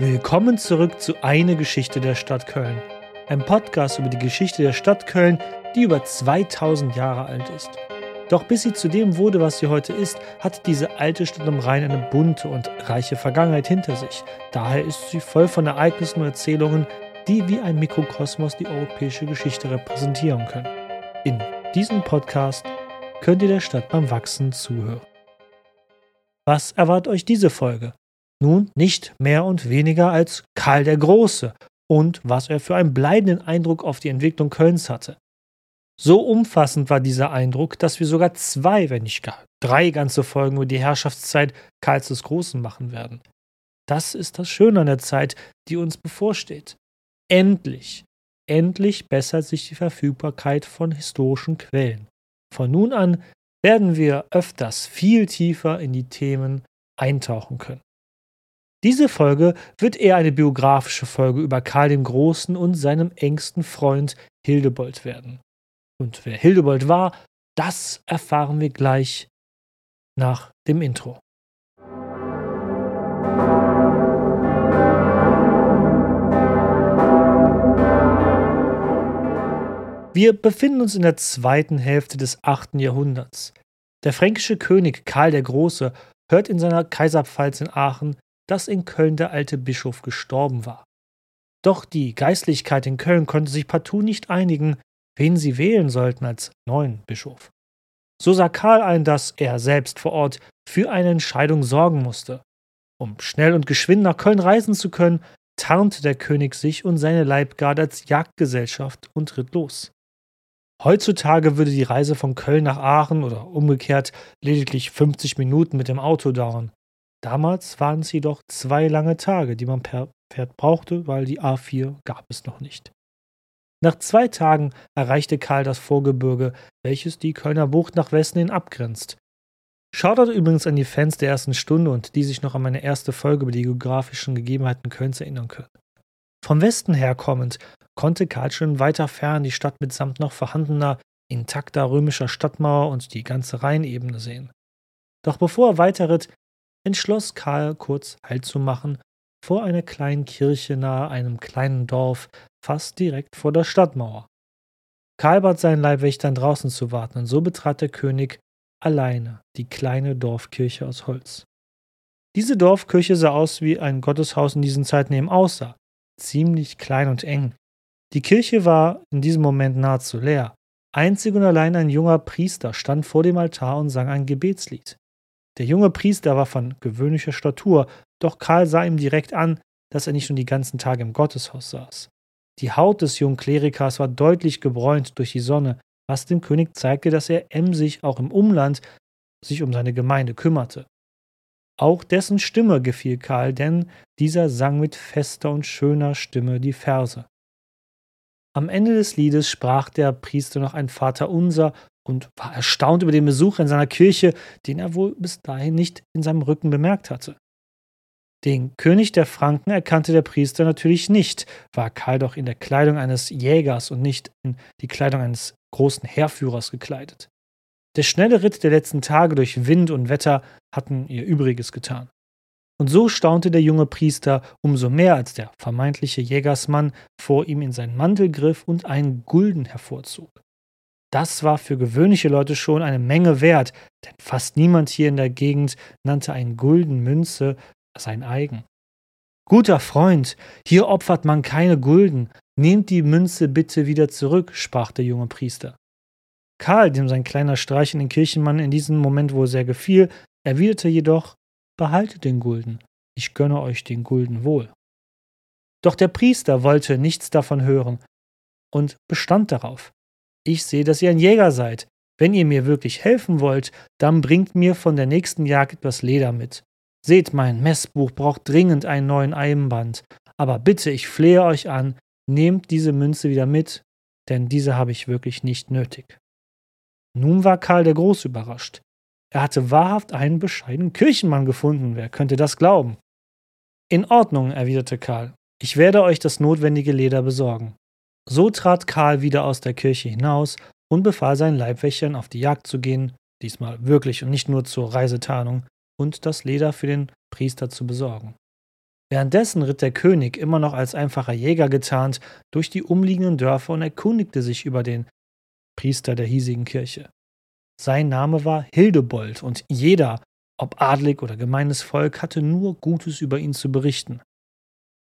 Willkommen zurück zu Eine Geschichte der Stadt Köln. Ein Podcast über die Geschichte der Stadt Köln, die über 2000 Jahre alt ist. Doch bis sie zu dem wurde, was sie heute ist, hat diese alte Stadt am Rhein eine bunte und reiche Vergangenheit hinter sich. Daher ist sie voll von Ereignissen und Erzählungen, die wie ein Mikrokosmos die europäische Geschichte repräsentieren können. In diesem Podcast könnt ihr der Stadt beim Wachsen zuhören. Was erwartet euch diese Folge? Nun nicht mehr und weniger als Karl der Große und was er für einen bleibenden Eindruck auf die Entwicklung Kölns hatte. So umfassend war dieser Eindruck, dass wir sogar zwei, wenn nicht gar drei ganze Folgen über die Herrschaftszeit Karls des Großen machen werden. Das ist das Schöne an der Zeit, die uns bevorsteht. Endlich, endlich bessert sich die Verfügbarkeit von historischen Quellen. Von nun an werden wir öfters viel tiefer in die Themen eintauchen können. Diese Folge wird eher eine biografische Folge über Karl dem Großen und seinem engsten Freund Hildebold werden. Und wer Hildebold war, das erfahren wir gleich nach dem Intro. Wir befinden uns in der zweiten Hälfte des 8. Jahrhunderts. Der fränkische König Karl der Große hört in seiner Kaiserpfalz in Aachen dass in Köln der alte Bischof gestorben war. Doch die Geistlichkeit in Köln konnte sich partout nicht einigen, wen sie wählen sollten als neuen Bischof. So sah Karl ein, dass er selbst vor Ort für eine Entscheidung sorgen musste. Um schnell und geschwind nach Köln reisen zu können, tarnte der König sich und seine Leibgarde als Jagdgesellschaft und ritt los. Heutzutage würde die Reise von Köln nach Aachen oder umgekehrt lediglich 50 Minuten mit dem Auto dauern. Damals waren es jedoch zwei lange Tage, die man per Pferd brauchte, weil die A4 gab es noch nicht. Nach zwei Tagen erreichte Karl das Vorgebirge, welches die Kölner Bucht nach Westen hin abgrenzt. Schaut übrigens an die Fans der ersten Stunde und die sich noch an meine erste Folge über die geografischen Gegebenheiten Kölns erinnern können. Vom Westen her kommend konnte Karl schon weiter fern die Stadt mitsamt noch vorhandener, intakter römischer Stadtmauer und die ganze Rheinebene sehen. Doch bevor er weiterritt, entschloss Karl kurz Halt zu machen vor einer kleinen Kirche nahe einem kleinen Dorf, fast direkt vor der Stadtmauer. Karl bat seinen Leibwächtern draußen zu warten, und so betrat der König alleine die kleine Dorfkirche aus Holz. Diese Dorfkirche sah aus, wie ein Gotteshaus in diesen Zeiten eben aussah, ziemlich klein und eng. Die Kirche war in diesem Moment nahezu leer. Einzig und allein ein junger Priester stand vor dem Altar und sang ein Gebetslied. Der junge Priester war von gewöhnlicher Statur, doch Karl sah ihm direkt an, dass er nicht nur die ganzen Tage im Gotteshaus saß. Die Haut des jungen Klerikers war deutlich gebräunt durch die Sonne, was dem König zeigte, dass er emsig auch im Umland sich um seine Gemeinde kümmerte. Auch dessen Stimme gefiel Karl, denn dieser sang mit fester und schöner Stimme die Verse. Am Ende des Liedes sprach der Priester noch ein Vaterunser und war erstaunt über den Besuch in seiner Kirche, den er wohl bis dahin nicht in seinem Rücken bemerkt hatte. Den König der Franken erkannte der Priester natürlich nicht, war Karl doch in der Kleidung eines Jägers und nicht in die Kleidung eines großen Heerführers gekleidet. Der schnelle Ritt der letzten Tage durch Wind und Wetter hatten ihr Übriges getan. Und so staunte der junge Priester umso mehr, als der vermeintliche Jägersmann vor ihm in seinen Mantel griff und einen Gulden hervorzog. Das war für gewöhnliche Leute schon eine Menge wert, denn fast niemand hier in der Gegend nannte einen Gulden Münze sein eigen. Guter Freund, hier opfert man keine Gulden, nehmt die Münze bitte wieder zurück, sprach der junge Priester. Karl, dem sein kleiner Streich in den Kirchenmann in diesem Moment wohl sehr gefiel, erwiderte jedoch, behaltet den Gulden, ich gönne euch den Gulden wohl. Doch der Priester wollte nichts davon hören und bestand darauf. Ich sehe, dass ihr ein Jäger seid. Wenn ihr mir wirklich helfen wollt, dann bringt mir von der nächsten Jagd etwas Leder mit. Seht, mein Messbuch braucht dringend einen neuen Eibenband. Aber bitte, ich flehe euch an, nehmt diese Münze wieder mit, denn diese habe ich wirklich nicht nötig. Nun war Karl der Groß überrascht. Er hatte wahrhaft einen bescheidenen Kirchenmann gefunden, wer könnte das glauben? In Ordnung, erwiderte Karl. Ich werde euch das notwendige Leder besorgen. So trat Karl wieder aus der Kirche hinaus und befahl seinen Leibwächtern, auf die Jagd zu gehen, diesmal wirklich und nicht nur zur Reisetarnung, und das Leder für den Priester zu besorgen. Währenddessen ritt der König, immer noch als einfacher Jäger getarnt, durch die umliegenden Dörfer und erkundigte sich über den Priester der hiesigen Kirche. Sein Name war Hildebold und jeder, ob adlig oder gemeines Volk, hatte nur Gutes über ihn zu berichten.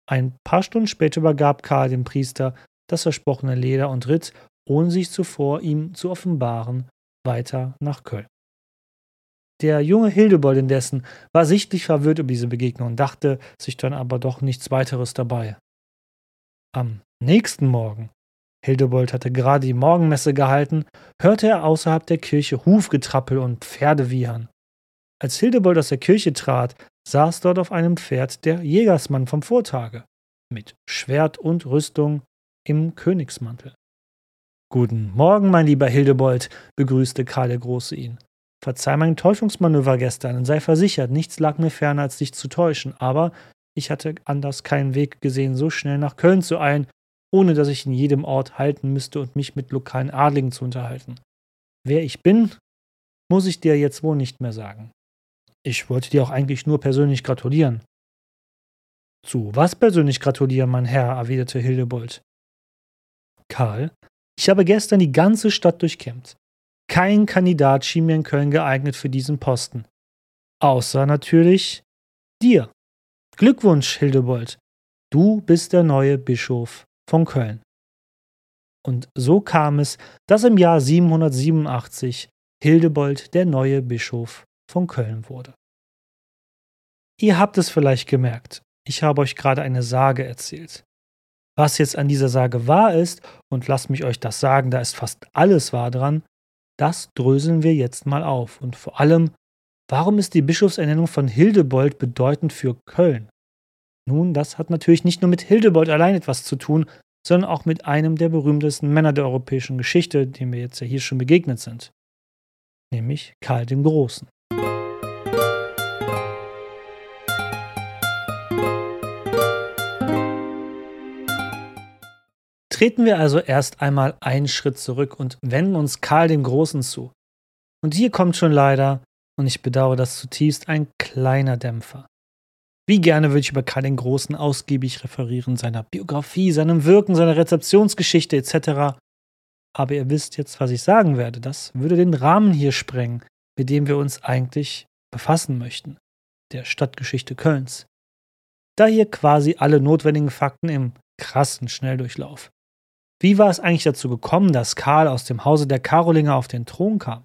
Ein paar Stunden später übergab Karl dem Priester das versprochene Leder und ritt, ohne sich zuvor ihm zu offenbaren, weiter nach Köln. Der junge Hildebold indessen war sichtlich verwirrt über diese Begegnung und dachte sich dann aber doch nichts weiteres dabei. Am nächsten Morgen, Hildebold hatte gerade die Morgenmesse gehalten, hörte er außerhalb der Kirche Hufgetrappel und Pferdewiehern. Als Hildebold aus der Kirche trat, saß dort auf einem Pferd der Jägersmann vom Vortage, mit Schwert und Rüstung im Königsmantel. Guten Morgen, mein lieber Hildebold, begrüßte Karl der Große ihn. Verzeih mein Täuschungsmanöver gestern und sei versichert, nichts lag mir ferner, als dich zu täuschen, aber ich hatte anders keinen Weg gesehen, so schnell nach Köln zu eilen, ohne dass ich in jedem Ort halten müsste und mich mit lokalen Adligen zu unterhalten. Wer ich bin, muss ich dir jetzt wohl nicht mehr sagen. Ich wollte dir auch eigentlich nur persönlich gratulieren. Zu was persönlich gratulieren, mein Herr, erwiderte Hildebold. Karl, ich habe gestern die ganze Stadt durchkämmt. Kein Kandidat schien mir in Köln geeignet für diesen Posten. Außer natürlich dir. Glückwunsch, Hildebold. Du bist der neue Bischof von Köln. Und so kam es, dass im Jahr 787 Hildebold der neue Bischof von Köln wurde. Ihr habt es vielleicht gemerkt, ich habe euch gerade eine Sage erzählt. Was jetzt an dieser Sage wahr ist, und lasst mich euch das sagen, da ist fast alles wahr dran, das dröseln wir jetzt mal auf. Und vor allem, warum ist die Bischofsernennung von Hildebold bedeutend für Köln? Nun, das hat natürlich nicht nur mit Hildebold allein etwas zu tun, sondern auch mit einem der berühmtesten Männer der europäischen Geschichte, dem wir jetzt ja hier schon begegnet sind, nämlich Karl dem Großen. Treten wir also erst einmal einen Schritt zurück und wenden uns Karl dem Großen zu. Und hier kommt schon leider, und ich bedauere das zutiefst, ein kleiner Dämpfer. Wie gerne würde ich über Karl den Großen ausgiebig referieren, seiner Biografie, seinem Wirken, seiner Rezeptionsgeschichte etc. Aber ihr wisst jetzt, was ich sagen werde. Das würde den Rahmen hier sprengen, mit dem wir uns eigentlich befassen möchten, der Stadtgeschichte Kölns. Da hier quasi alle notwendigen Fakten im krassen Schnelldurchlauf wie war es eigentlich dazu gekommen, dass Karl aus dem Hause der Karolinger auf den Thron kam?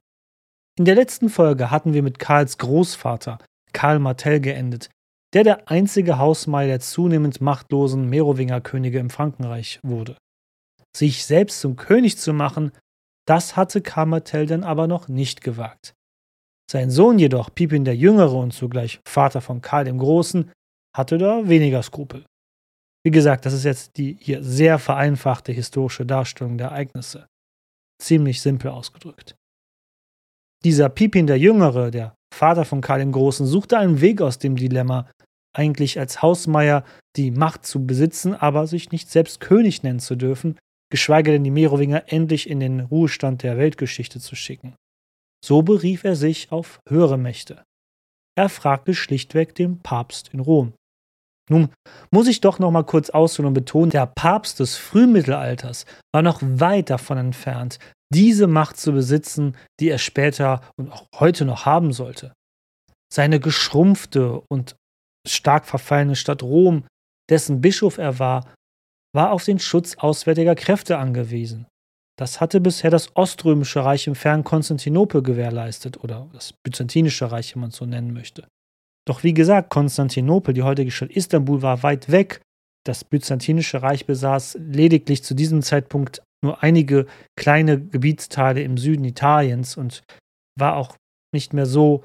In der letzten Folge hatten wir mit Karls Großvater, Karl Martell, geendet, der der einzige Hausmeier der zunehmend machtlosen Merowingerkönige im Frankenreich wurde. Sich selbst zum König zu machen, das hatte Karl Martell dann aber noch nicht gewagt. Sein Sohn jedoch, Pipin der Jüngere und zugleich Vater von Karl dem Großen, hatte da weniger Skrupel. Wie gesagt, das ist jetzt die hier sehr vereinfachte historische Darstellung der Ereignisse. Ziemlich simpel ausgedrückt. Dieser Pipin der Jüngere, der Vater von Karl dem Großen, suchte einen Weg aus dem Dilemma, eigentlich als Hausmeier die Macht zu besitzen, aber sich nicht selbst König nennen zu dürfen, geschweige denn die Merowinger endlich in den Ruhestand der Weltgeschichte zu schicken. So berief er sich auf höhere Mächte. Er fragte schlichtweg den Papst in Rom. Nun muss ich doch noch mal kurz ausholen und betonen, der Papst des Frühmittelalters war noch weit davon entfernt, diese Macht zu besitzen, die er später und auch heute noch haben sollte. Seine geschrumpfte und stark verfallene Stadt Rom, dessen Bischof er war, war auf den Schutz auswärtiger Kräfte angewiesen. Das hatte bisher das Oströmische Reich im fernen Konstantinopel gewährleistet oder das Byzantinische Reich, wenn man es so nennen möchte. Doch wie gesagt, Konstantinopel, die heutige Stadt Istanbul, war weit weg. Das Byzantinische Reich besaß lediglich zu diesem Zeitpunkt nur einige kleine Gebietsteile im Süden Italiens und war auch nicht mehr so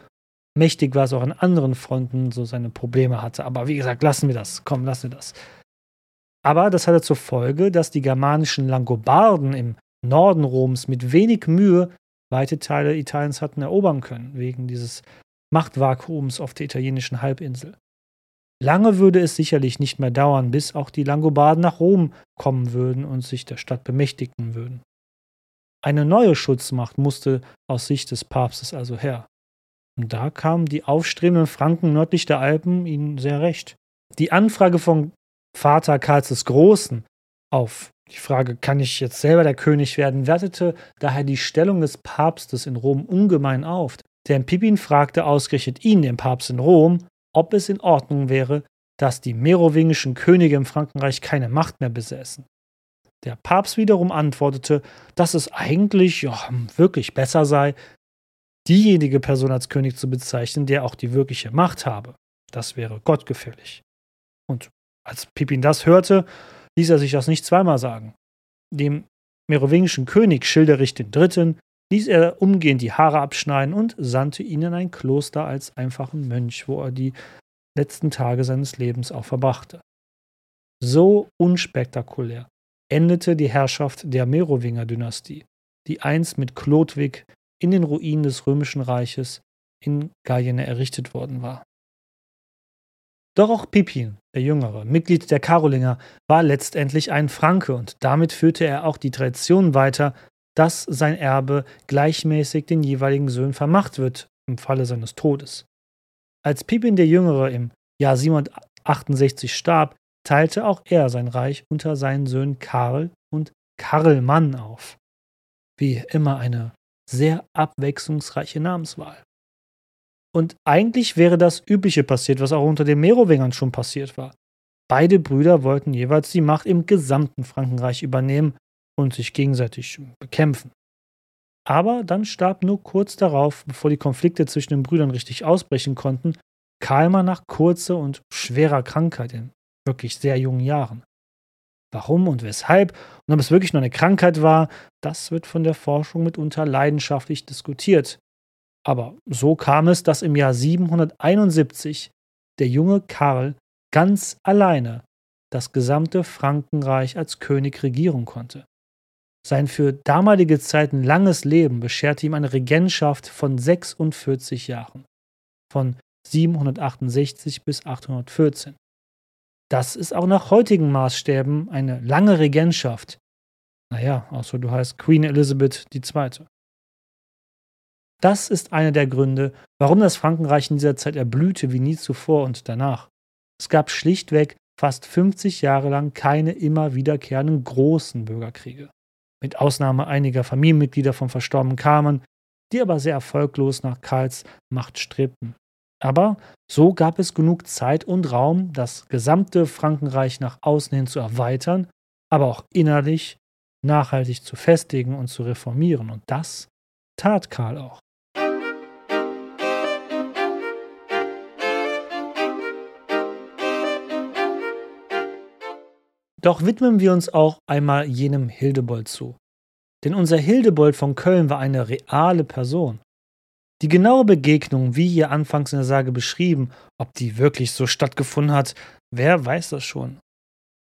mächtig, was auch an anderen Fronten so seine Probleme hatte. Aber wie gesagt, lassen wir das. Komm, lassen wir das. Aber das hatte zur Folge, dass die germanischen Langobarden im Norden Roms mit wenig Mühe weite Teile Italiens hatten erobern können, wegen dieses Machtvakuums auf der italienischen Halbinsel. Lange würde es sicherlich nicht mehr dauern, bis auch die Langobarden nach Rom kommen würden und sich der Stadt bemächtigen würden. Eine neue Schutzmacht musste aus Sicht des Papstes also her. Und da kamen die aufstrebenden Franken nördlich der Alpen ihnen sehr recht. Die Anfrage von Vater Karls des Großen auf die Frage, kann ich jetzt selber der König werden, wertete daher die Stellung des Papstes in Rom ungemein auf. Denn Pippin fragte ausgerechnet ihn, den Papst in Rom, ob es in Ordnung wäre, dass die merowingischen Könige im Frankenreich keine Macht mehr besäßen. Der Papst wiederum antwortete, dass es eigentlich ja, wirklich besser sei, diejenige Person als König zu bezeichnen, der auch die wirkliche Macht habe. Das wäre gottgefällig. Und als Pippin das hörte, ließ er sich das nicht zweimal sagen. Dem merowingischen König Schilderich III. Ließ er umgehend die Haare abschneiden und sandte ihn in ein Kloster als einfachen Mönch, wo er die letzten Tage seines Lebens auch verbrachte. So unspektakulär endete die Herrschaft der Merowinger-Dynastie, die einst mit Chlodwig in den Ruinen des Römischen Reiches in Gallien errichtet worden war. Doch auch Pippin, der Jüngere, Mitglied der Karolinger, war letztendlich ein Franke und damit führte er auch die Tradition weiter, dass sein Erbe gleichmäßig den jeweiligen Söhnen vermacht wird im Falle seines Todes. Als Pippin der Jüngere im Jahr 768 starb, teilte auch er sein Reich unter seinen Söhnen Karl und Karlmann auf. Wie immer eine sehr abwechslungsreiche Namenswahl. Und eigentlich wäre das Übliche passiert, was auch unter den Merowingern schon passiert war. Beide Brüder wollten jeweils die Macht im gesamten Frankenreich übernehmen und sich gegenseitig bekämpfen. Aber dann starb nur kurz darauf, bevor die Konflikte zwischen den Brüdern richtig ausbrechen konnten, Kalmar nach kurzer und schwerer Krankheit in wirklich sehr jungen Jahren. Warum und weshalb und ob es wirklich nur eine Krankheit war, das wird von der Forschung mitunter leidenschaftlich diskutiert. Aber so kam es, dass im Jahr 771 der junge Karl ganz alleine das gesamte Frankenreich als König regieren konnte. Sein für damalige Zeiten langes Leben bescherte ihm eine Regentschaft von 46 Jahren, von 768 bis 814. Das ist auch nach heutigen Maßstäben eine lange Regentschaft. Naja, außer du heißt Queen Elizabeth II. Das ist einer der Gründe, warum das Frankenreich in dieser Zeit erblühte wie nie zuvor und danach. Es gab schlichtweg fast 50 Jahre lang keine immer wiederkehrenden großen Bürgerkriege. Mit Ausnahme einiger Familienmitglieder vom verstorbenen Kamen, die aber sehr erfolglos nach Karls Macht strebten. Aber so gab es genug Zeit und Raum, das gesamte Frankenreich nach außen hin zu erweitern, aber auch innerlich nachhaltig zu festigen und zu reformieren. Und das tat Karl auch. Doch widmen wir uns auch einmal jenem Hildebold zu. Denn unser Hildebold von Köln war eine reale Person. Die genaue Begegnung, wie hier anfangs in der Sage beschrieben, ob die wirklich so stattgefunden hat, wer weiß das schon.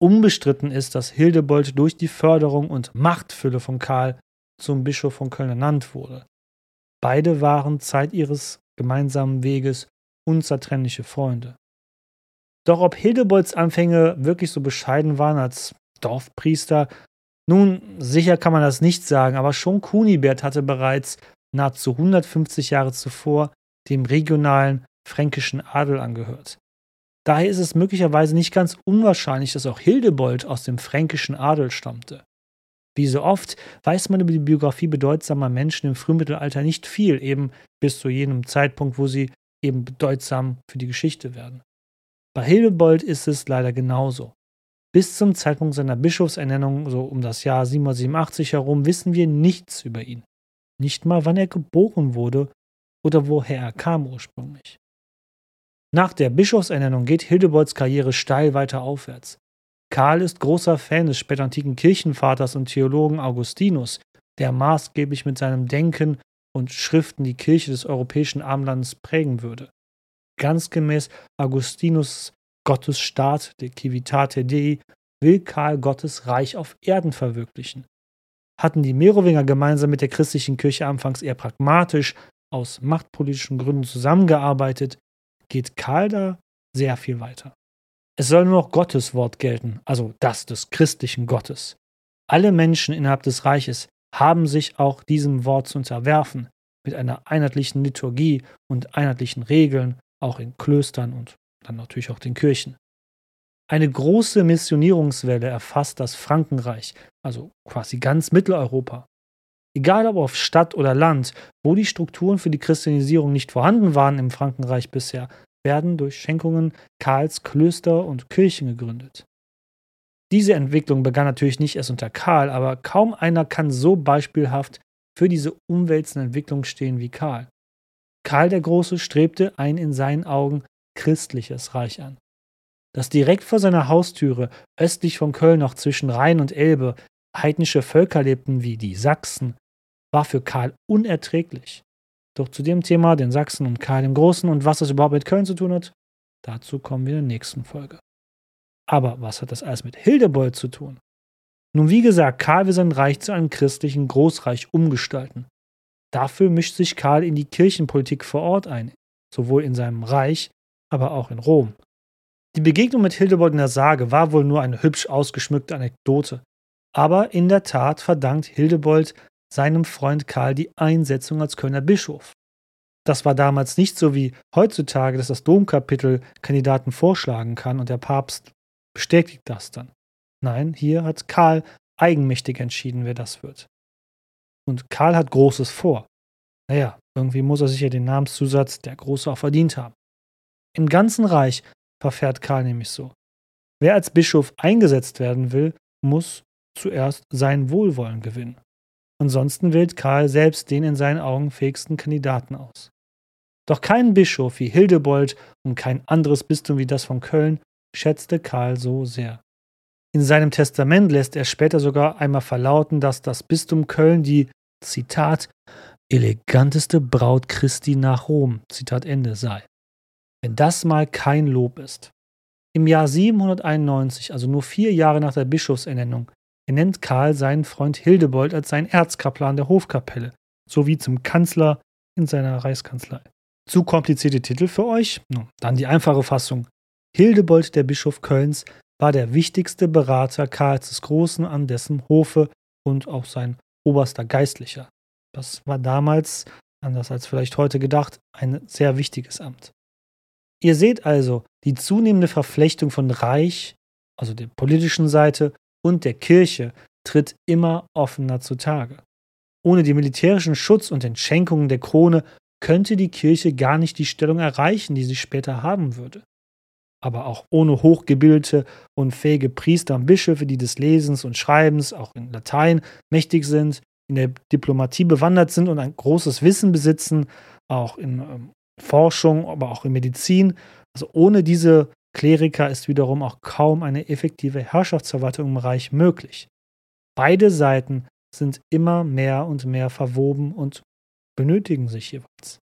Unbestritten ist, dass Hildebold durch die Förderung und Machtfülle von Karl zum Bischof von Köln ernannt wurde. Beide waren Zeit ihres gemeinsamen Weges unzertrennliche Freunde. Doch ob Hildebolds Anfänge wirklich so bescheiden waren als Dorfpriester, nun, sicher kann man das nicht sagen, aber schon Kunibert hatte bereits nahezu 150 Jahre zuvor dem regionalen fränkischen Adel angehört. Daher ist es möglicherweise nicht ganz unwahrscheinlich, dass auch Hildebold aus dem fränkischen Adel stammte. Wie so oft weiß man über die Biografie bedeutsamer Menschen im Frühmittelalter nicht viel, eben bis zu jenem Zeitpunkt, wo sie eben bedeutsam für die Geschichte werden. Bei Hildebold ist es leider genauso. Bis zum Zeitpunkt seiner Bischofsernennung, so um das Jahr 787 herum, wissen wir nichts über ihn. Nicht mal, wann er geboren wurde oder woher er kam ursprünglich. Nach der Bischofsernennung geht Hildebolds Karriere steil weiter aufwärts. Karl ist großer Fan des spätantiken Kirchenvaters und Theologen Augustinus, der maßgeblich mit seinem Denken und Schriften die Kirche des europäischen Armlandes prägen würde ganz gemäß Augustinus Gottesstaat, de Civitate Dei, will Karl Gottes Reich auf Erden verwirklichen. Hatten die Merowinger gemeinsam mit der christlichen Kirche anfangs eher pragmatisch aus machtpolitischen Gründen zusammengearbeitet, geht Karl da sehr viel weiter. Es soll nur noch Gottes Wort gelten, also das des christlichen Gottes. Alle Menschen innerhalb des Reiches haben sich auch diesem Wort zu unterwerfen, mit einer einheitlichen Liturgie und einheitlichen Regeln auch in Klöstern und dann natürlich auch den Kirchen. Eine große Missionierungswelle erfasst das Frankenreich, also quasi ganz Mitteleuropa. Egal ob auf Stadt oder Land, wo die Strukturen für die Christianisierung nicht vorhanden waren im Frankenreich bisher, werden durch Schenkungen Karls Klöster und Kirchen gegründet. Diese Entwicklung begann natürlich nicht erst unter Karl, aber kaum einer kann so beispielhaft für diese umwälzende Entwicklung stehen wie Karl. Karl der Große strebte ein in seinen Augen christliches Reich an. Dass direkt vor seiner Haustüre, östlich von Köln noch zwischen Rhein und Elbe, heidnische Völker lebten wie die Sachsen, war für Karl unerträglich. Doch zu dem Thema, den Sachsen und Karl dem Großen und was das überhaupt mit Köln zu tun hat, dazu kommen wir in der nächsten Folge. Aber was hat das alles mit Hildebold zu tun? Nun, wie gesagt, Karl will sein Reich zu einem christlichen Großreich umgestalten. Dafür mischt sich Karl in die Kirchenpolitik vor Ort ein, sowohl in seinem Reich, aber auch in Rom. Die Begegnung mit Hildebold in der Sage war wohl nur eine hübsch ausgeschmückte Anekdote, aber in der Tat verdankt Hildebold seinem Freund Karl die Einsetzung als Kölner Bischof. Das war damals nicht so wie heutzutage, dass das Domkapitel Kandidaten vorschlagen kann und der Papst bestätigt das dann. Nein, hier hat Karl eigenmächtig entschieden, wer das wird. Und Karl hat Großes vor. Naja, irgendwie muss er sich ja den Namenszusatz der Große auch verdient haben. Im ganzen Reich verfährt Karl nämlich so. Wer als Bischof eingesetzt werden will, muss zuerst sein Wohlwollen gewinnen. Ansonsten wählt Karl selbst den in seinen Augen fähigsten Kandidaten aus. Doch kein Bischof wie Hildebold und kein anderes Bistum wie das von Köln schätzte Karl so sehr. In seinem Testament lässt er später sogar einmal verlauten, dass das Bistum Köln die, Zitat, eleganteste Braut Christi nach Rom, Zitat Ende sei. Wenn das mal kein Lob ist. Im Jahr 791, also nur vier Jahre nach der Bischofsernennung, ernennt Karl seinen Freund Hildebold als seinen Erzkaplan der Hofkapelle sowie zum Kanzler in seiner Reichskanzlei. Zu komplizierte Titel für euch? Dann die einfache Fassung. Hildebold, der Bischof Kölns, war der wichtigste Berater Karls des Großen an dessen Hofe und auch sein oberster Geistlicher. Das war damals, anders als vielleicht heute gedacht, ein sehr wichtiges Amt. Ihr seht also die zunehmende Verflechtung von Reich, also der politischen Seite, und der Kirche tritt immer offener zutage. Ohne die militärischen Schutz und Entschenkungen der Krone könnte die Kirche gar nicht die Stellung erreichen, die sie später haben würde. Aber auch ohne hochgebildete und fähige Priester und Bischöfe, die des Lesens und Schreibens, auch in Latein, mächtig sind, in der Diplomatie bewandert sind und ein großes Wissen besitzen, auch in ähm, Forschung, aber auch in Medizin. Also ohne diese Kleriker ist wiederum auch kaum eine effektive Herrschaftsverwaltung im Reich möglich. Beide Seiten sind immer mehr und mehr verwoben und benötigen sich jeweils.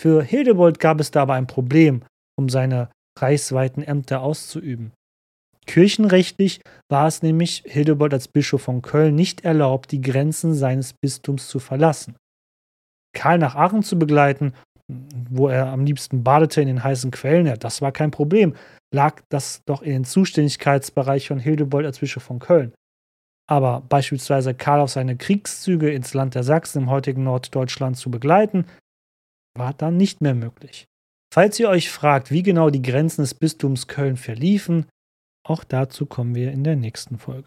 Für Hildebold gab es dabei ein Problem, um seine reichsweiten Ämter auszuüben. Kirchenrechtlich war es nämlich Hildebold als Bischof von Köln nicht erlaubt, die Grenzen seines Bistums zu verlassen. Karl nach Aachen zu begleiten wo er am liebsten badete in den heißen Quellen, ja, das war kein Problem, lag das doch in den Zuständigkeitsbereich von Hildebold als Bischof von Köln. Aber beispielsweise Karl auf seine Kriegszüge ins Land der Sachsen im heutigen Norddeutschland zu begleiten, war dann nicht mehr möglich. Falls ihr euch fragt, wie genau die Grenzen des Bistums Köln verliefen, auch dazu kommen wir in der nächsten Folge.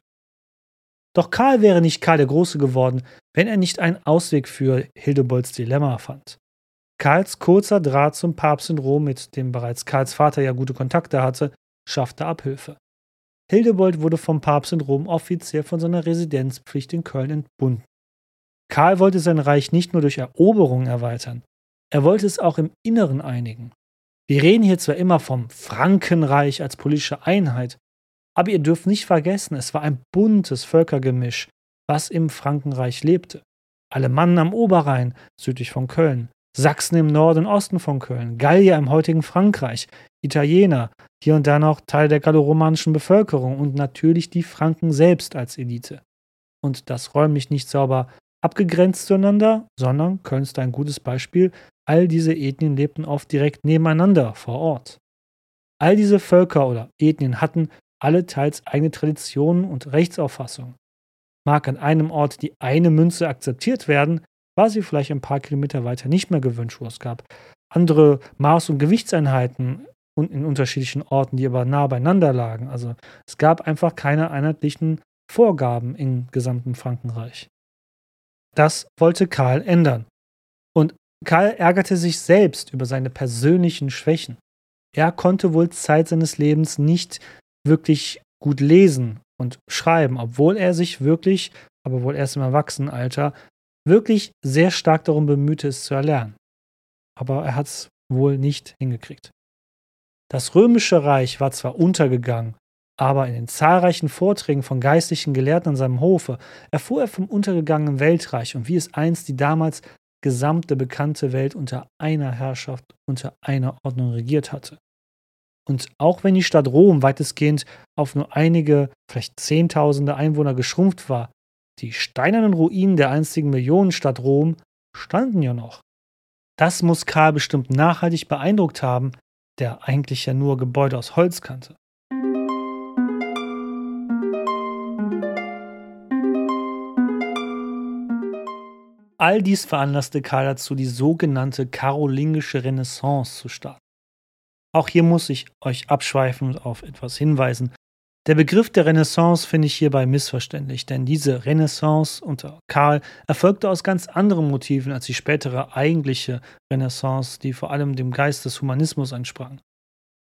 Doch Karl wäre nicht Karl der Große geworden, wenn er nicht einen Ausweg für Hildebolds Dilemma fand. Karls kurzer Draht zum Papst in Rom, mit dem bereits Karls Vater ja gute Kontakte hatte, schaffte Abhilfe. Hildebold wurde vom Papst in Rom offiziell von seiner Residenzpflicht in Köln entbunden. Karl wollte sein Reich nicht nur durch Eroberungen erweitern, er wollte es auch im Inneren einigen. Wir reden hier zwar immer vom Frankenreich als politische Einheit, aber ihr dürft nicht vergessen, es war ein buntes Völkergemisch, was im Frankenreich lebte. Alemannen am Oberrhein, südlich von Köln, Sachsen im Norden und Osten von Köln, Gallier im heutigen Frankreich, Italiener, hier und da noch Teil der galloromanischen Bevölkerung und natürlich die Franken selbst als Elite. Und das räumlich nicht sauber abgegrenzt zueinander, sondern Köln ist ein gutes Beispiel. All diese Ethnien lebten oft direkt nebeneinander vor Ort. All diese Völker oder Ethnien hatten alle teils eigene Traditionen und Rechtsauffassungen. Mag an einem Ort die eine Münze akzeptiert werden, war sie vielleicht ein paar Kilometer weiter nicht mehr gewünscht, wo es gab andere Maß- und Gewichtseinheiten in unterschiedlichen Orten, die aber nah beieinander lagen. Also es gab einfach keine einheitlichen Vorgaben im gesamten Frankenreich. Das wollte Karl ändern. Karl ärgerte sich selbst über seine persönlichen Schwächen. Er konnte wohl Zeit seines Lebens nicht wirklich gut lesen und schreiben, obwohl er sich wirklich, aber wohl erst im Erwachsenenalter, wirklich sehr stark darum bemühte, es zu erlernen. Aber er hat es wohl nicht hingekriegt. Das römische Reich war zwar untergegangen, aber in den zahlreichen Vorträgen von geistlichen Gelehrten an seinem Hofe erfuhr er vom untergegangenen Weltreich und wie es einst die damals gesamte bekannte Welt unter einer Herrschaft, unter einer Ordnung regiert hatte. Und auch wenn die Stadt Rom weitestgehend auf nur einige, vielleicht Zehntausende Einwohner geschrumpft war, die steinernen Ruinen der einstigen Millionenstadt Rom standen ja noch. Das muss Karl bestimmt nachhaltig beeindruckt haben, der eigentlich ja nur Gebäude aus Holz kannte. All dies veranlasste Karl dazu, die sogenannte karolingische Renaissance zu starten. Auch hier muss ich euch abschweifend auf etwas hinweisen. Der Begriff der Renaissance finde ich hierbei missverständlich, denn diese Renaissance unter Karl erfolgte aus ganz anderen Motiven als die spätere eigentliche Renaissance, die vor allem dem Geist des Humanismus entsprang.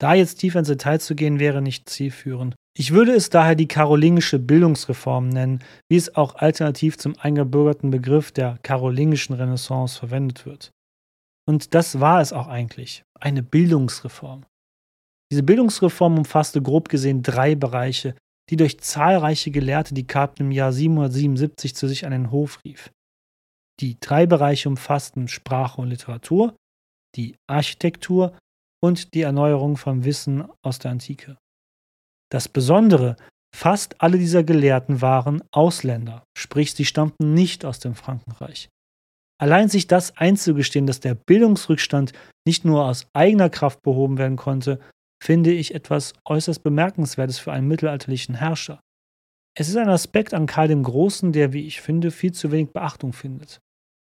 Da jetzt tiefer ins Detail zu gehen, wäre nicht zielführend. Ich würde es daher die karolingische Bildungsreform nennen, wie es auch alternativ zum eingebürgerten Begriff der karolingischen Renaissance verwendet wird. Und das war es auch eigentlich, eine Bildungsreform. Diese Bildungsreform umfasste grob gesehen drei Bereiche, die durch zahlreiche Gelehrte, die Karpfen im Jahr 777 zu sich an den Hof rief. Die drei Bereiche umfassten Sprache und Literatur, die Architektur und die Erneuerung vom Wissen aus der Antike. Das Besondere, fast alle dieser Gelehrten waren Ausländer, sprich sie stammten nicht aus dem Frankenreich. Allein sich das einzugestehen, dass der Bildungsrückstand nicht nur aus eigener Kraft behoben werden konnte, finde ich etwas äußerst Bemerkenswertes für einen mittelalterlichen Herrscher. Es ist ein Aspekt an Karl dem Großen, der, wie ich finde, viel zu wenig Beachtung findet.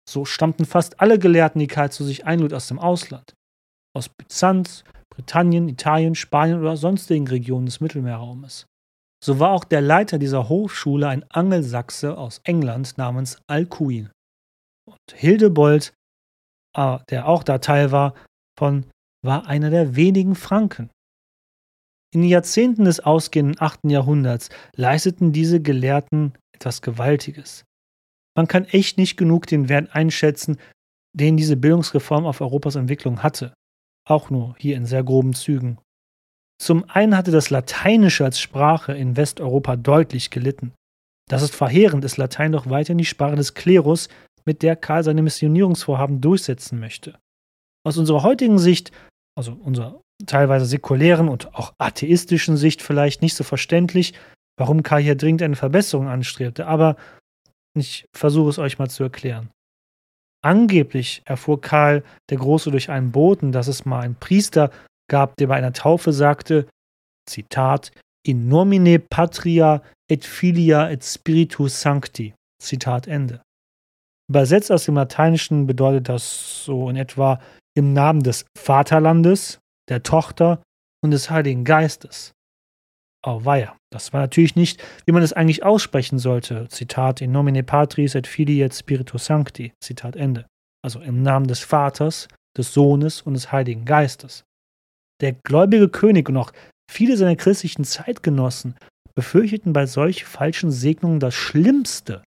So stammten fast alle Gelehrten, die Karl zu sich einlud, aus dem Ausland. Aus Byzanz, Britannien, Italien, Spanien oder sonstigen Regionen des Mittelmeerraumes. So war auch der Leiter dieser Hochschule ein Angelsachse aus England namens Alcuin. Und Hildebold, ah, der auch da Teil war, von, war einer der wenigen Franken. In den Jahrzehnten des ausgehenden 8. Jahrhunderts leisteten diese Gelehrten etwas Gewaltiges. Man kann echt nicht genug den Wert einschätzen, den diese Bildungsreform auf Europas Entwicklung hatte. Auch nur hier in sehr groben Zügen. Zum einen hatte das Lateinische als Sprache in Westeuropa deutlich gelitten. Das ist verheerend, ist Latein doch weiterhin die Sprache des Klerus, mit der Karl seine Missionierungsvorhaben durchsetzen möchte. Aus unserer heutigen Sicht, also unserer teilweise säkulären und auch atheistischen Sicht vielleicht nicht so verständlich, warum Karl hier dringend eine Verbesserung anstrebte, aber ich versuche es euch mal zu erklären. Angeblich erfuhr Karl der Große durch einen Boten, dass es mal einen Priester gab, der bei einer Taufe sagte, Zitat, in nomine patria et filia et spiritus sancti. Zitat Ende. Übersetzt aus dem Lateinischen bedeutet das so in etwa im Namen des Vaterlandes, der Tochter und des Heiligen Geistes. Oh weia, das war natürlich nicht, wie man es eigentlich aussprechen sollte. Zitat in nomine patris et filii et spiritus sancti. Zitat Ende. Also im Namen des Vaters, des Sohnes und des Heiligen Geistes. Der gläubige König und auch viele seiner christlichen Zeitgenossen befürchteten bei solch falschen Segnungen das Schlimmste,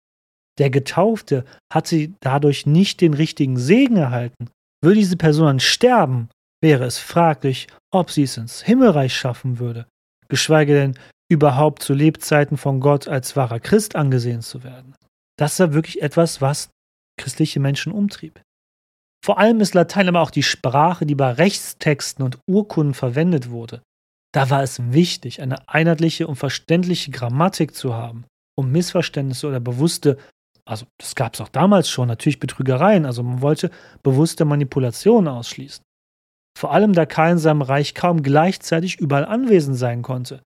der Getaufte hat sie dadurch nicht den richtigen Segen erhalten. Würde diese Person dann sterben, wäre es fraglich, ob sie es ins Himmelreich schaffen würde, geschweige denn überhaupt zu Lebzeiten von Gott als wahrer Christ angesehen zu werden. Das war wirklich etwas, was christliche Menschen umtrieb. Vor allem ist Latein aber auch die Sprache, die bei Rechtstexten und Urkunden verwendet wurde. Da war es wichtig, eine einheitliche und verständliche Grammatik zu haben, um Missverständnisse oder bewusste also das gab es auch damals schon, natürlich Betrügereien, also man wollte bewusste Manipulationen ausschließen. Vor allem da Karl in seinem Reich kaum gleichzeitig überall anwesend sein konnte.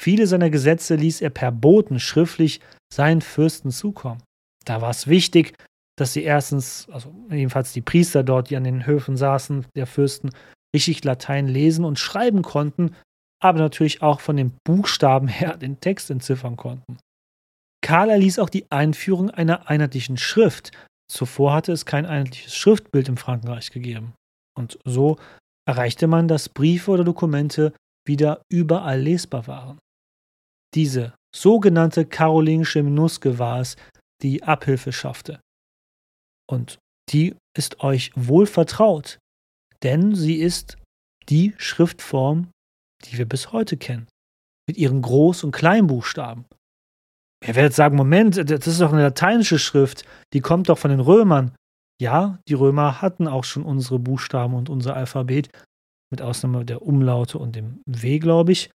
Viele seiner Gesetze ließ er per Boten schriftlich seinen Fürsten zukommen. Da war es wichtig, dass sie erstens, also jedenfalls die Priester dort, die an den Höfen saßen, der Fürsten, richtig Latein lesen und schreiben konnten, aber natürlich auch von den Buchstaben her den Text entziffern konnten. Karl erließ auch die Einführung einer einheitlichen Schrift. Zuvor hatte es kein einheitliches Schriftbild im Frankenreich gegeben. Und so erreichte man, dass Briefe oder Dokumente wieder überall lesbar waren. Diese sogenannte karolingische Minuske war es, die Abhilfe schaffte. Und die ist euch wohl vertraut, denn sie ist die Schriftform, die wir bis heute kennen, mit ihren Groß- und Kleinbuchstaben. Ihr werdet sagen, Moment, das ist doch eine lateinische Schrift, die kommt doch von den Römern. Ja, die Römer hatten auch schon unsere Buchstaben und unser Alphabet, mit Ausnahme der Umlaute und dem W, glaube ich.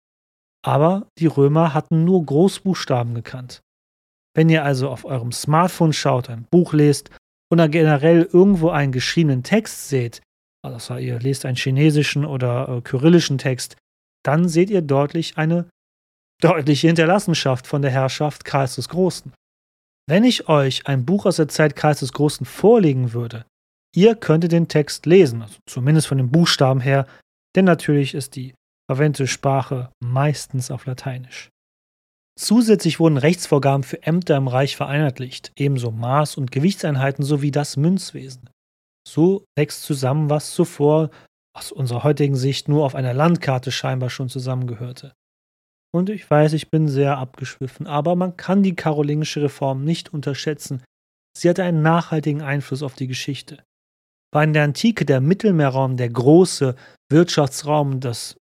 Aber die Römer hatten nur Großbuchstaben gekannt. Wenn ihr also auf eurem Smartphone schaut, ein Buch lest oder generell irgendwo einen geschriebenen Text seht, also ihr lest einen chinesischen oder äh, kyrillischen Text, dann seht ihr deutlich eine deutliche Hinterlassenschaft von der Herrschaft Karls des Großen. Wenn ich euch ein Buch aus der Zeit Karls des Großen vorlegen würde, ihr könntet den Text lesen, also zumindest von den Buchstaben her, denn natürlich ist die verwendete Sprache meistens auf Lateinisch. Zusätzlich wurden Rechtsvorgaben für Ämter im Reich vereinheitlicht, ebenso Maß- und Gewichtseinheiten sowie das Münzwesen. So wächst zusammen, was zuvor aus unserer heutigen Sicht nur auf einer Landkarte scheinbar schon zusammengehörte. Und ich weiß, ich bin sehr abgeschwiffen, aber man kann die karolingische Reform nicht unterschätzen. Sie hatte einen nachhaltigen Einfluss auf die Geschichte. War in der Antike der Mittelmeerraum der große Wirtschaftsraum, das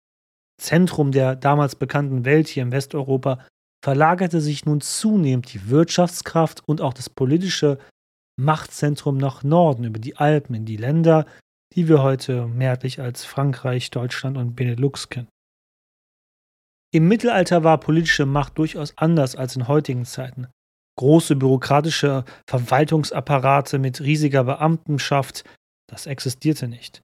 Zentrum der damals bekannten Welt hier in Westeuropa, verlagerte sich nun zunehmend die Wirtschaftskraft und auch das politische Machtzentrum nach Norden über die Alpen in die Länder, die wir heute mehrheitlich als Frankreich, Deutschland und Benelux kennen. Im Mittelalter war politische Macht durchaus anders als in heutigen Zeiten. Große bürokratische Verwaltungsapparate mit riesiger Beamtenschaft, das existierte nicht.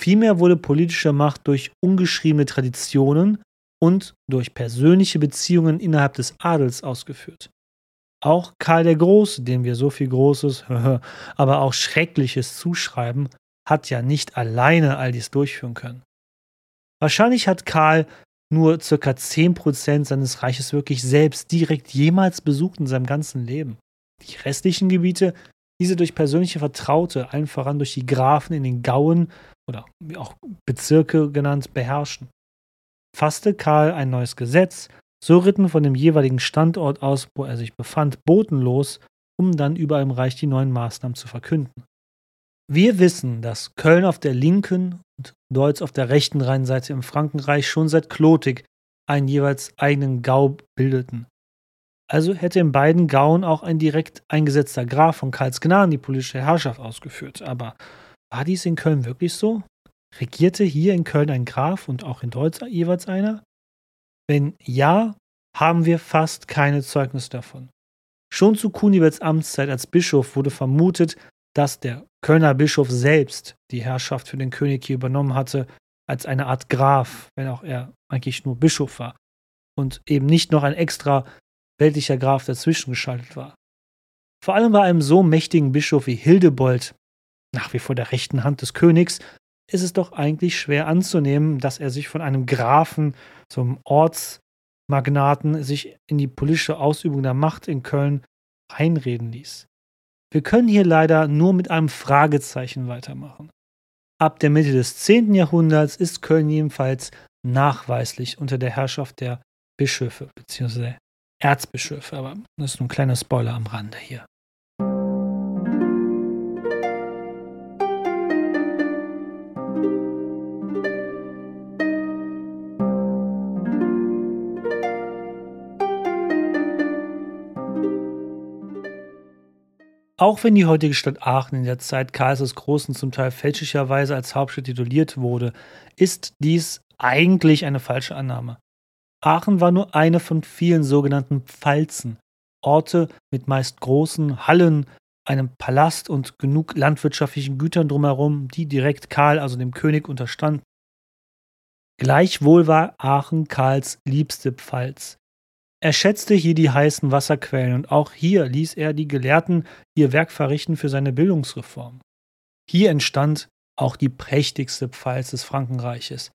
Vielmehr wurde politische Macht durch ungeschriebene Traditionen und durch persönliche Beziehungen innerhalb des Adels ausgeführt. Auch Karl der Große, dem wir so viel Großes, aber auch Schreckliches zuschreiben, hat ja nicht alleine all dies durchführen können. Wahrscheinlich hat Karl nur ca. 10% seines Reiches wirklich selbst direkt jemals besucht in seinem ganzen Leben. Die restlichen Gebiete, diese durch persönliche Vertraute, allen voran durch die Grafen in den Gauen oder auch Bezirke genannt, beherrschen fasste Karl ein neues Gesetz, so ritten von dem jeweiligen Standort aus, wo er sich befand, Boten los, um dann überall im Reich die neuen Maßnahmen zu verkünden. Wir wissen, dass Köln auf der linken und Deutz auf der rechten Rheinseite im Frankenreich schon seit Klotik einen jeweils eigenen Gau bildeten. Also hätte in beiden Gauen auch ein direkt eingesetzter Graf von Karls Gnaden die politische Herrschaft ausgeführt. Aber war dies in Köln wirklich so? Regierte hier in Köln ein Graf und auch in Deutsch jeweils einer? Wenn ja, haben wir fast keine Zeugnisse davon. Schon zu Kunibels Amtszeit als Bischof wurde vermutet, dass der Kölner Bischof selbst die Herrschaft für den König hier übernommen hatte, als eine Art Graf, wenn auch er eigentlich nur Bischof war und eben nicht noch ein extra weltlicher Graf dazwischen geschaltet war. Vor allem bei einem so mächtigen Bischof wie Hildebold, nach wie vor der rechten Hand des Königs, ist es doch eigentlich schwer anzunehmen, dass er sich von einem Grafen zum Ortsmagnaten sich in die politische Ausübung der Macht in Köln einreden ließ. Wir können hier leider nur mit einem Fragezeichen weitermachen. Ab der Mitte des 10. Jahrhunderts ist Köln jedenfalls nachweislich unter der Herrschaft der Bischöfe bzw. Erzbischöfe, aber das ist nur ein kleiner Spoiler am Rande hier. Auch wenn die heutige Stadt Aachen in der Zeit Karls des Großen zum Teil fälschlicherweise als Hauptstadt tituliert wurde, ist dies eigentlich eine falsche Annahme. Aachen war nur eine von vielen sogenannten Pfalzen, Orte mit meist großen Hallen, einem Palast und genug landwirtschaftlichen Gütern drumherum, die direkt Karl, also dem König, unterstanden. Gleichwohl war Aachen Karls liebste Pfalz. Er schätzte hier die heißen Wasserquellen und auch hier ließ er die Gelehrten ihr Werk verrichten für seine Bildungsreform. Hier entstand auch die prächtigste Pfalz des Frankenreiches.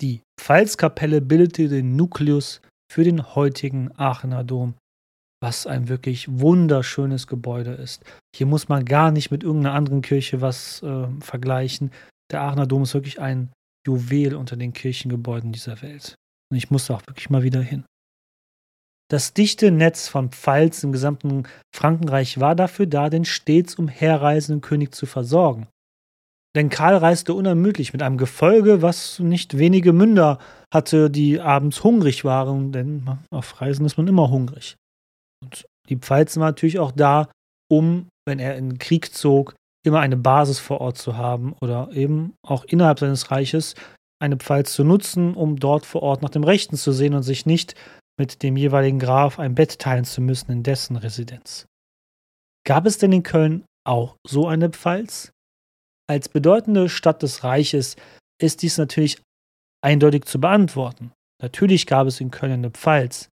Die Pfalzkapelle bildete den Nukleus für den heutigen Aachener Dom, was ein wirklich wunderschönes Gebäude ist. Hier muss man gar nicht mit irgendeiner anderen Kirche was äh, vergleichen. Der Aachener Dom ist wirklich ein Juwel unter den Kirchengebäuden dieser Welt. Und ich musste auch wirklich mal wieder hin. Das dichte Netz von Pfalz im gesamten Frankenreich war dafür da, den stets umherreisenden König zu versorgen. Denn Karl reiste unermüdlich mit einem Gefolge, was nicht wenige Münder hatte, die abends hungrig waren, denn auf Reisen ist man immer hungrig. Und die Pfalzen war natürlich auch da, um, wenn er in den Krieg zog, immer eine Basis vor Ort zu haben oder eben auch innerhalb seines Reiches eine Pfalz zu nutzen, um dort vor Ort nach dem Rechten zu sehen und sich nicht mit dem jeweiligen Graf ein Bett teilen zu müssen in dessen Residenz. Gab es denn in Köln auch so eine Pfalz? Als bedeutende Stadt des Reiches ist dies natürlich eindeutig zu beantworten. Natürlich gab es in Köln eine Pfalz.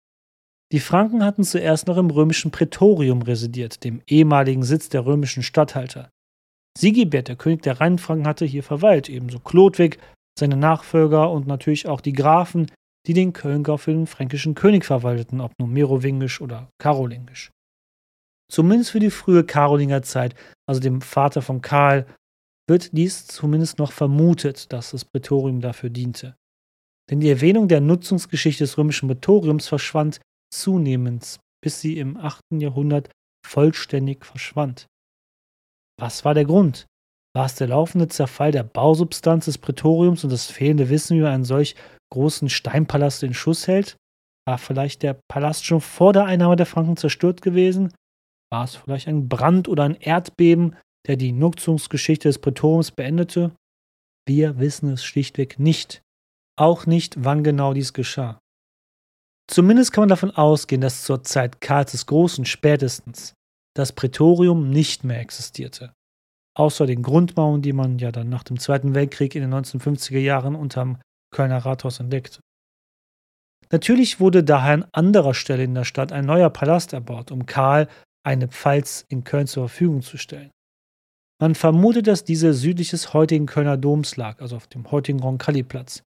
Die Franken hatten zuerst noch im römischen Prätorium residiert, dem ehemaligen Sitz der römischen Statthalter. Sigibert, der König der Rheinfranken, hatte hier verweilt, ebenso Chlodwig, seine Nachfolger und natürlich auch die Grafen, die den Kölngau für den fränkischen König verwalteten, ob nun Merowingisch oder Karolingisch. Zumindest für die frühe Karolingerzeit, also dem Vater von Karl, wird dies zumindest noch vermutet, dass das Prätorium dafür diente. Denn die Erwähnung der Nutzungsgeschichte des römischen Prätoriums verschwand zunehmend, bis sie im 8. Jahrhundert vollständig verschwand. Was war der Grund? War es der laufende Zerfall der Bausubstanz des Prätoriums und das fehlende Wissen, man einen solch großen Steinpalast in Schuss hält? War vielleicht der Palast schon vor der Einnahme der Franken zerstört gewesen? War es vielleicht ein Brand oder ein Erdbeben, der die Nutzungsgeschichte des Prätoriums beendete? Wir wissen es schlichtweg nicht. Auch nicht, wann genau dies geschah. Zumindest kann man davon ausgehen, dass zur Zeit Karls des Großen spätestens das Prätorium nicht mehr existierte. Außer den Grundmauern, die man ja dann nach dem Zweiten Weltkrieg in den 1950er Jahren unterm Kölner Rathaus entdeckte. Natürlich wurde daher an anderer Stelle in der Stadt ein neuer Palast erbaut, um Karl eine Pfalz in Köln zur Verfügung zu stellen. Man vermutet, dass diese südlich des heutigen Kölner Doms lag, also auf dem heutigen Roncalli-Platz.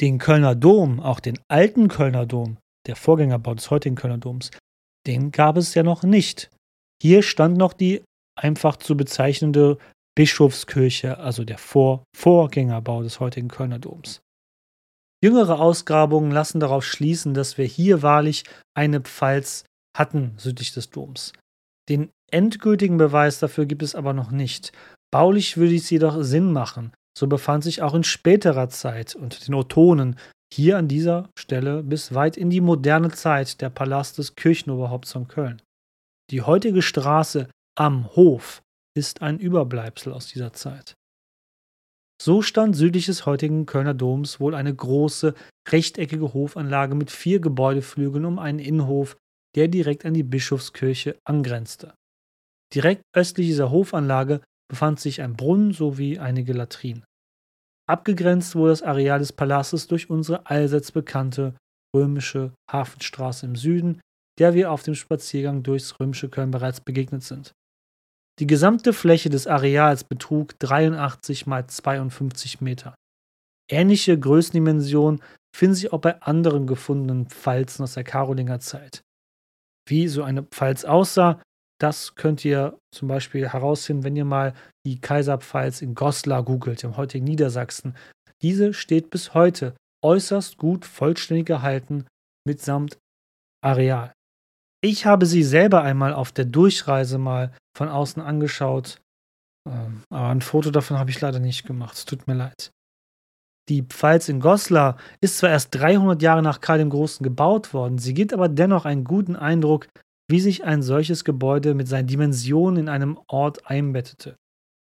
Den Kölner Dom, auch den alten Kölner Dom, der Vorgängerbau des heutigen Kölner Doms, den gab es ja noch nicht. Hier stand noch die einfach zu bezeichnende Bischofskirche, also der Vor Vorgängerbau des heutigen Kölner Doms. Jüngere Ausgrabungen lassen darauf schließen, dass wir hier wahrlich eine Pfalz hatten südlich des Doms. Den endgültigen Beweis dafür gibt es aber noch nicht. Baulich würde es jedoch Sinn machen. So befand sich auch in späterer Zeit unter den Otonen hier an dieser Stelle bis weit in die moderne Zeit der Palast des Kirchenoberhaupts von Köln. Die heutige Straße am Hof ist ein Überbleibsel aus dieser Zeit. So stand südlich des heutigen Kölner Doms wohl eine große, rechteckige Hofanlage mit vier Gebäudeflügeln um einen Innenhof, der direkt an die Bischofskirche angrenzte. Direkt östlich dieser Hofanlage befand sich ein Brunnen sowie einige Latrinen. Abgegrenzt wurde das Areal des Palastes durch unsere allseits bekannte römische Hafenstraße im Süden, der wir auf dem Spaziergang durchs römische Köln bereits begegnet sind. Die gesamte Fläche des Areals betrug 83 mal 52 Meter. Ähnliche Größendimensionen finden sich auch bei anderen gefundenen Pfalzen aus der Karolinger Zeit. Wie so eine Pfalz aussah, das könnt ihr zum Beispiel herausfinden, wenn ihr mal die Kaiserpfalz in Goslar googelt, im heutigen Niedersachsen. Diese steht bis heute äußerst gut vollständig gehalten mitsamt Areal. Ich habe sie selber einmal auf der Durchreise mal von außen angeschaut, ähm, aber ein Foto davon habe ich leider nicht gemacht. Es tut mir leid. Die Pfalz in Goslar ist zwar erst 300 Jahre nach Karl dem Großen gebaut worden, sie gibt aber dennoch einen guten Eindruck wie sich ein solches Gebäude mit seinen Dimensionen in einem Ort einbettete.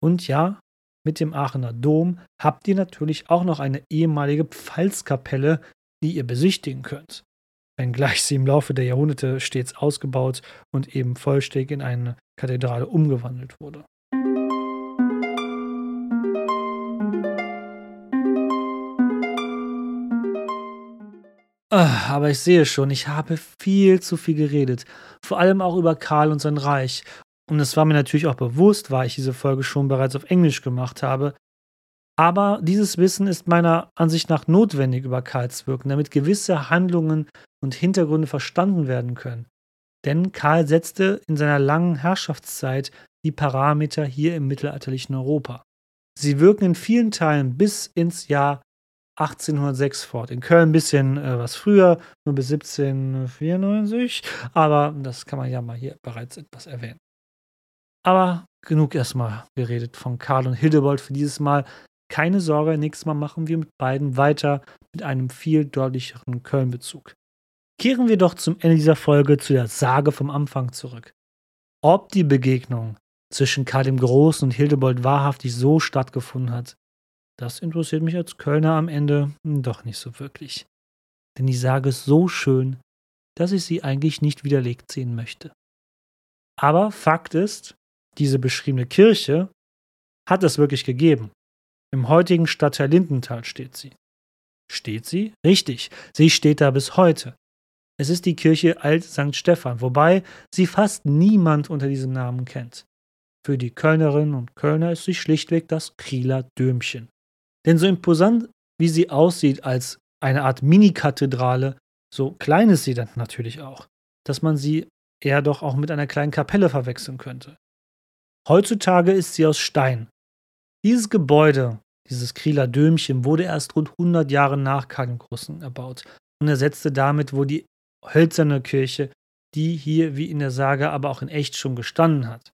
Und ja, mit dem Aachener Dom habt ihr natürlich auch noch eine ehemalige Pfalzkapelle, die ihr besichtigen könnt. Wenngleich sie im Laufe der Jahrhunderte stets ausgebaut und eben vollständig in eine Kathedrale umgewandelt wurde. Ah, aber ich sehe schon, ich habe viel zu viel geredet. Vor allem auch über Karl und sein Reich. Und es war mir natürlich auch bewusst, weil ich diese Folge schon bereits auf Englisch gemacht habe, Aber dieses Wissen ist meiner Ansicht nach notwendig über Karls Wirken, damit gewisse Handlungen und Hintergründe verstanden werden können. Denn Karl setzte in seiner langen Herrschaftszeit die Parameter hier im mittelalterlichen Europa. Sie wirken in vielen Teilen bis ins Jahr 1806 fort. In Köln ein bisschen äh, was früher, nur bis 1794, aber das kann man ja mal hier bereits etwas erwähnen. Aber genug erstmal geredet von Karl und Hildebold für dieses Mal. Keine Sorge, nächstes Mal machen wir mit beiden weiter mit einem viel deutlicheren Köln-Bezug. Kehren wir doch zum Ende dieser Folge zu der Sage vom Anfang zurück. Ob die Begegnung zwischen Karl dem Großen und Hildebold wahrhaftig so stattgefunden hat, das interessiert mich als Kölner am Ende doch nicht so wirklich. Denn die Sage ist so schön, dass ich sie eigentlich nicht widerlegt sehen möchte. Aber Fakt ist, diese beschriebene Kirche hat es wirklich gegeben. Im heutigen Stadtteil Lindenthal steht sie. Steht sie? Richtig, sie steht da bis heute. Es ist die Kirche Alt St. Stephan, wobei sie fast niemand unter diesem Namen kennt. Für die Kölnerinnen und Kölner ist sie schlichtweg das Krieler Dömchen. Denn so imposant wie sie aussieht als eine Art Mini-Kathedrale, so klein ist sie dann natürlich auch, dass man sie eher doch auch mit einer kleinen Kapelle verwechseln könnte. Heutzutage ist sie aus Stein. Dieses Gebäude, dieses Krieler Dömchen, wurde erst rund 100 Jahre nach Großen erbaut und ersetzte damit wohl die hölzerne Kirche, die hier wie in der Sage aber auch in echt schon gestanden hat.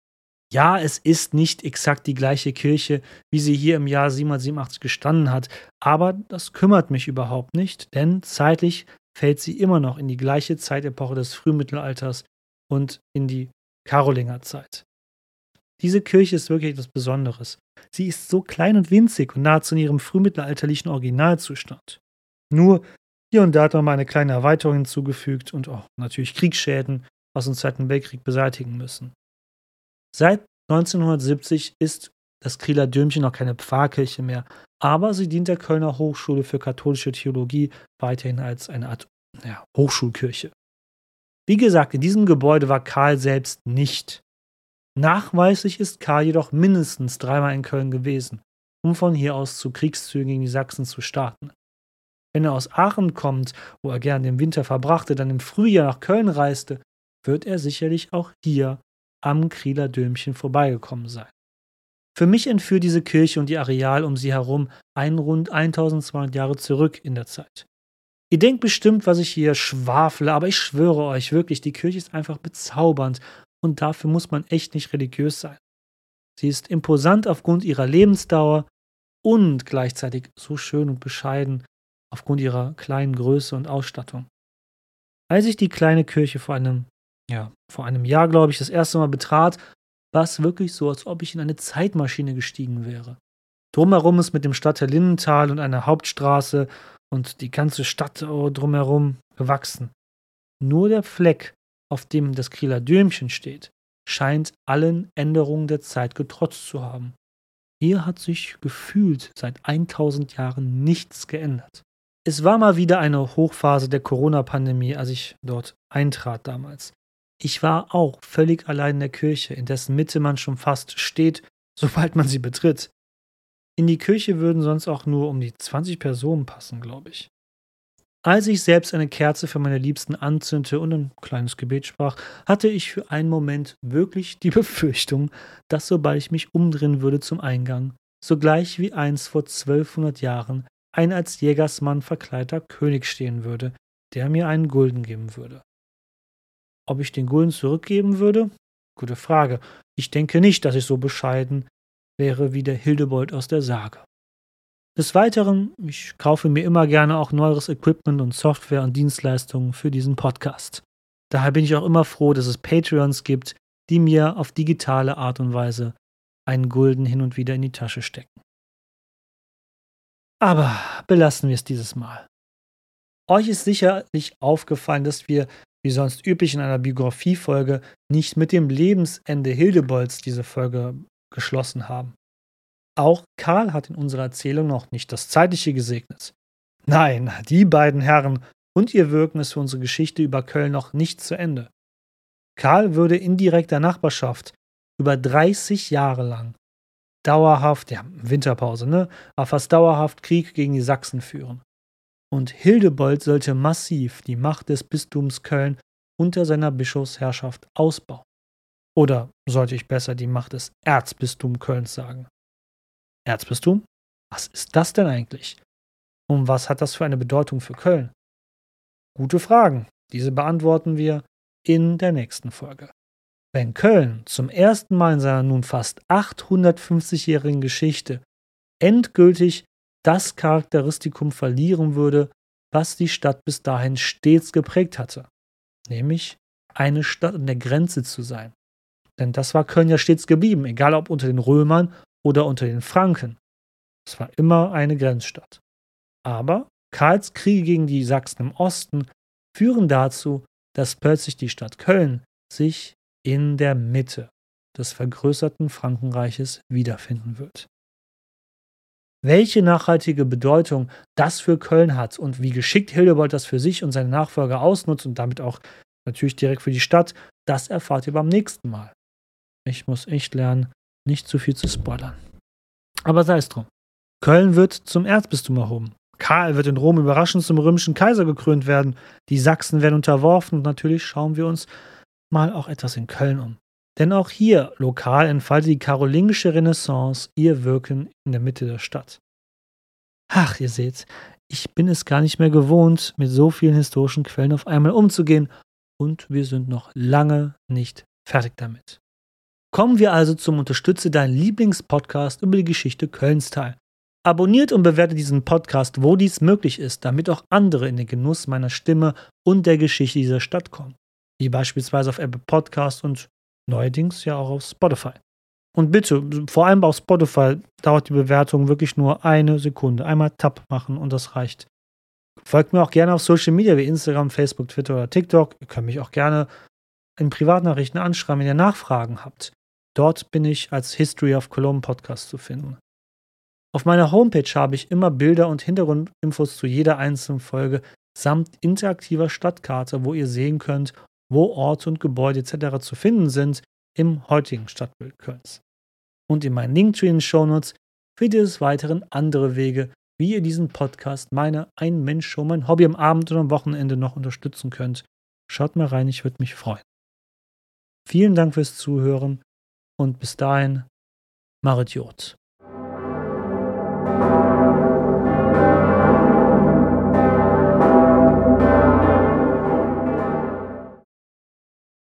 Ja, es ist nicht exakt die gleiche Kirche, wie sie hier im Jahr 787 gestanden hat, aber das kümmert mich überhaupt nicht, denn zeitlich fällt sie immer noch in die gleiche Zeitepoche des Frühmittelalters und in die Karolingerzeit. Diese Kirche ist wirklich etwas Besonderes. Sie ist so klein und winzig und nahezu in ihrem frühmittelalterlichen Originalzustand. Nur hier und da hat man mal eine kleine Erweiterung hinzugefügt und auch natürlich Kriegsschäden aus dem Zweiten Weltkrieg beseitigen müssen. Seit 1970 ist das Krieler Dürmchen noch keine Pfarrkirche mehr, aber sie dient der Kölner Hochschule für katholische Theologie weiterhin als eine Art ja, Hochschulkirche. Wie gesagt, in diesem Gebäude war Karl selbst nicht. Nachweislich ist Karl jedoch mindestens dreimal in Köln gewesen, um von hier aus zu Kriegszügen gegen die Sachsen zu starten. Wenn er aus Aachen kommt, wo er gern den Winter verbrachte, dann im Frühjahr nach Köln reiste, wird er sicherlich auch hier am Krieler Dömchen vorbeigekommen sein. Für mich entführt diese Kirche und die Areal um sie herum ein rund 1200 Jahre zurück in der Zeit. Ihr denkt bestimmt, was ich hier schwafle, aber ich schwöre euch wirklich, die Kirche ist einfach bezaubernd und dafür muss man echt nicht religiös sein. Sie ist imposant aufgrund ihrer Lebensdauer und gleichzeitig so schön und bescheiden aufgrund ihrer kleinen Größe und Ausstattung. Als ich die kleine Kirche vor einem ja, vor einem Jahr, glaube ich, das erste Mal betrat, war es wirklich so, als ob ich in eine Zeitmaschine gestiegen wäre. Drumherum ist mit dem Stadtteil Lindenthal und einer Hauptstraße und die ganze Stadt oh, drumherum gewachsen. Nur der Fleck, auf dem das Kieler Dürmchen steht, scheint allen Änderungen der Zeit getrotzt zu haben. Hier hat sich gefühlt seit 1000 Jahren nichts geändert. Es war mal wieder eine Hochphase der Corona-Pandemie, als ich dort eintrat damals. Ich war auch völlig allein in der Kirche, in dessen Mitte man schon fast steht, sobald man sie betritt. In die Kirche würden sonst auch nur um die 20 Personen passen, glaube ich. Als ich selbst eine Kerze für meine Liebsten anzündete und ein kleines Gebet sprach, hatte ich für einen Moment wirklich die Befürchtung, dass sobald ich mich umdrehen würde zum Eingang, sogleich wie einst vor 1200 Jahren ein als Jägersmann verkleideter König stehen würde, der mir einen Gulden geben würde. Ob ich den Gulden zurückgeben würde? Gute Frage. Ich denke nicht, dass ich so bescheiden wäre wie der Hildebold aus der Sage. Des Weiteren, ich kaufe mir immer gerne auch neueres Equipment und Software und Dienstleistungen für diesen Podcast. Daher bin ich auch immer froh, dass es Patreons gibt, die mir auf digitale Art und Weise einen Gulden hin und wieder in die Tasche stecken. Aber belassen wir es dieses Mal. Euch ist sicherlich aufgefallen, dass wir wie sonst üblich in einer Biografiefolge, nicht mit dem Lebensende Hildebolds diese Folge geschlossen haben. Auch Karl hat in unserer Erzählung noch nicht das Zeitliche gesegnet. Nein, die beiden Herren und ihr Wirken ist für unsere Geschichte über Köln noch nicht zu Ende. Karl würde in direkter Nachbarschaft über 30 Jahre lang dauerhaft, ja, Winterpause, ne? Aber fast dauerhaft Krieg gegen die Sachsen führen. Und Hildebold sollte massiv die Macht des Bistums Köln unter seiner Bischofsherrschaft ausbauen. Oder sollte ich besser die Macht des Erzbistums Kölns sagen? Erzbistum? Was ist das denn eigentlich? Und was hat das für eine Bedeutung für Köln? Gute Fragen. Diese beantworten wir in der nächsten Folge. Wenn Köln zum ersten Mal in seiner nun fast 850-jährigen Geschichte endgültig das Charakteristikum verlieren würde, was die Stadt bis dahin stets geprägt hatte, nämlich eine Stadt an der Grenze zu sein. Denn das war Köln ja stets geblieben, egal ob unter den Römern oder unter den Franken. Es war immer eine Grenzstadt. Aber Karls Kriege gegen die Sachsen im Osten führen dazu, dass plötzlich die Stadt Köln sich in der Mitte des vergrößerten Frankenreiches wiederfinden wird. Welche nachhaltige Bedeutung das für Köln hat und wie geschickt Hildebold das für sich und seine Nachfolger ausnutzt und damit auch natürlich direkt für die Stadt, das erfahrt ihr beim nächsten Mal. Ich muss echt lernen, nicht zu viel zu spoilern. Aber sei es drum. Köln wird zum Erzbistum erhoben. Karl wird in Rom überraschend zum römischen Kaiser gekrönt werden. Die Sachsen werden unterworfen und natürlich schauen wir uns mal auch etwas in Köln um. Denn auch hier lokal entfaltet die karolingische Renaissance ihr Wirken in der Mitte der Stadt. Ach, ihr seht, ich bin es gar nicht mehr gewohnt, mit so vielen historischen Quellen auf einmal umzugehen und wir sind noch lange nicht fertig damit. Kommen wir also zum Unterstütze deinen Lieblingspodcast über die Geschichte Kölns teil. Abonniert und bewertet diesen Podcast, wo dies möglich ist, damit auch andere in den Genuss meiner Stimme und der Geschichte dieser Stadt kommen. Wie beispielsweise auf Apple Podcast und neuerdings ja auch auf Spotify. Und bitte, vor allem auf Spotify dauert die Bewertung wirklich nur eine Sekunde. Einmal Tab machen und das reicht. Folgt mir auch gerne auf Social Media wie Instagram, Facebook, Twitter oder TikTok. Ihr könnt mich auch gerne in Privatnachrichten anschreiben, wenn ihr Nachfragen habt. Dort bin ich als History of Cologne Podcast zu finden. Auf meiner Homepage habe ich immer Bilder und Hintergrundinfos zu jeder einzelnen Folge samt interaktiver Stadtkarte, wo ihr sehen könnt, wo Orte und Gebäude etc. zu finden sind im heutigen Stadtbild Kölns. Und in meinen Linktree in den Shownotes findet ihr des Weiteren andere Wege, wie ihr diesen Podcast, meine Ein Mensch Show, mein Hobby am Abend und am Wochenende noch unterstützen könnt. Schaut mal rein, ich würde mich freuen. Vielen Dank fürs Zuhören und bis dahin, Marit Jod.